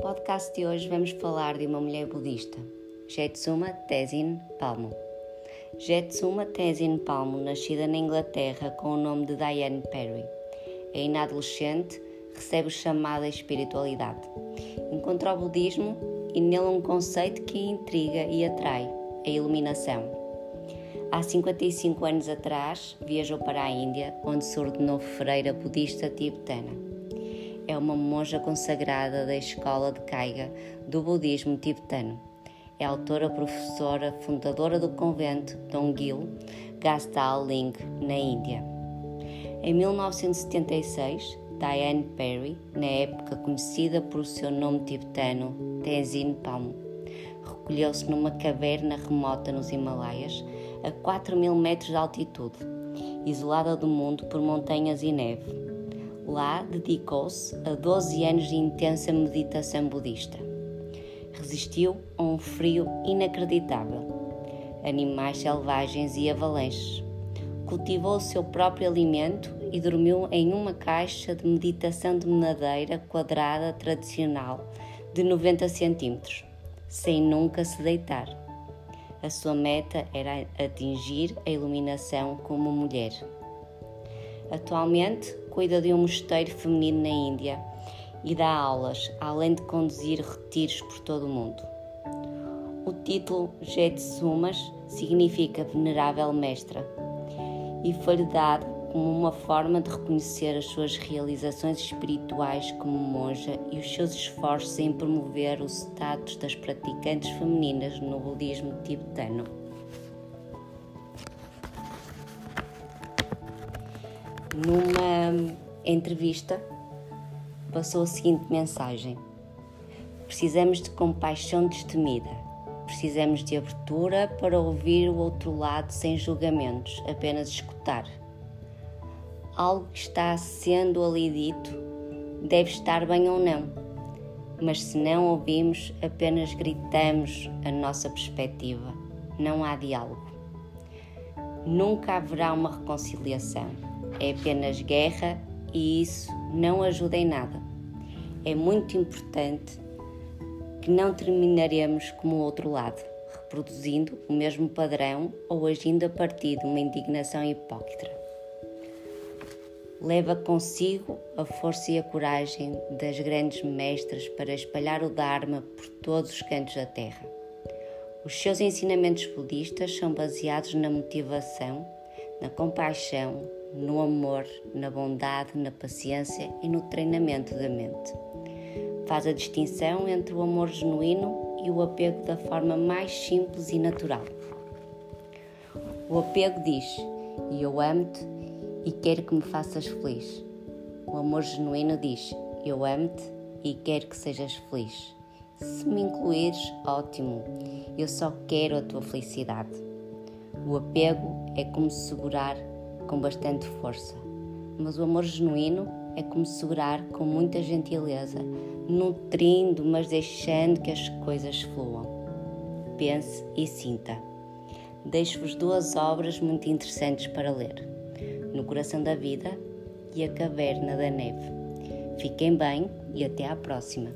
podcast de hoje vamos falar de uma mulher budista, Jetsuma Tenzin Palmo. Jetsuma Tenzin Palmo, nascida na Inglaterra com o nome de Diane Perry, ainda adolescente, recebe o chamado à espiritualidade. Encontra o budismo e nele um conceito que intriga e atrai, a iluminação. Há 55 anos atrás, viajou para a Índia, onde se ordenou freira budista tibetana é uma monja consagrada da escola de Kaiga do budismo tibetano. É autora, professora, fundadora do convento Dongil Gastal Ling, na Índia. Em 1976, Diane Perry, na época conhecida por seu nome tibetano Tenzin Palmo, recolheu-se numa caverna remota nos Himalaias, a 4 mil metros de altitude, isolada do mundo por montanhas e neve Lá dedicou-se a 12 anos de intensa meditação budista. Resistiu a um frio inacreditável, animais selvagens e avalanches. Cultivou o seu próprio alimento e dormiu em uma caixa de meditação de madeira quadrada tradicional de 90 centímetros, sem nunca se deitar. A sua meta era atingir a iluminação como mulher. Atualmente cuida de um mosteiro feminino na Índia e dá aulas, além de conduzir retiros por todo o mundo. O título Jetsumas significa Venerável Mestra e foi-lhe dado como uma forma de reconhecer as suas realizações espirituais como monja e os seus esforços em promover o status das praticantes femininas no budismo tibetano. Numa entrevista, passou a seguinte mensagem: Precisamos de compaixão destemida. Precisamos de abertura para ouvir o outro lado sem julgamentos, apenas escutar. Algo que está sendo ali dito deve estar bem ou não, mas se não ouvimos, apenas gritamos a nossa perspectiva. Não há diálogo. Nunca haverá uma reconciliação é apenas guerra e isso não ajuda em nada. É muito importante que não terminaremos como o outro lado, reproduzindo o mesmo padrão ou agindo a partir de uma indignação hipócrita. Leva consigo a força e a coragem das grandes mestras para espalhar o Dharma por todos os cantos da terra. Os seus ensinamentos budistas são baseados na motivação, na compaixão, no amor, na bondade, na paciência e no treinamento da mente. Faz a distinção entre o amor genuíno e o apego da forma mais simples e natural. O apego diz: Eu amo-te e quero que me faças feliz. O amor genuíno diz: Eu amo-te e quero que sejas feliz. Se me incluires, ótimo, eu só quero a tua felicidade. O apego é como segurar com bastante força, mas o amor genuíno é como segurar com muita gentileza, nutrindo, mas deixando que as coisas fluam. Pense e sinta. Deixo-vos duas obras muito interessantes para ler: No Coração da Vida e A Caverna da Neve. Fiquem bem e até à próxima.